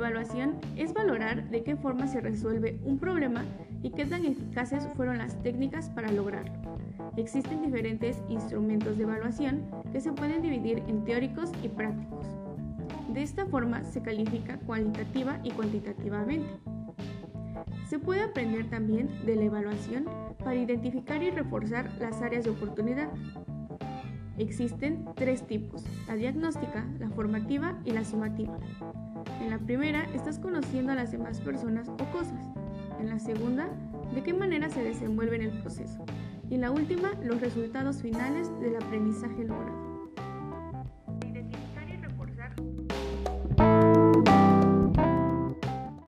evaluación es valorar de qué forma se resuelve un problema y qué tan eficaces fueron las técnicas para lograrlo. Existen diferentes instrumentos de evaluación que se pueden dividir en teóricos y prácticos. De esta forma se califica cualitativa y cuantitativamente. Se puede aprender también de la evaluación para identificar y reforzar las áreas de oportunidad. Existen tres tipos, la diagnóstica, la formativa y la sumativa. En la primera estás conociendo a las demás personas o cosas. En la segunda, de qué manera se desenvuelve en el proceso. Y en la última, los resultados finales del aprendizaje logrado.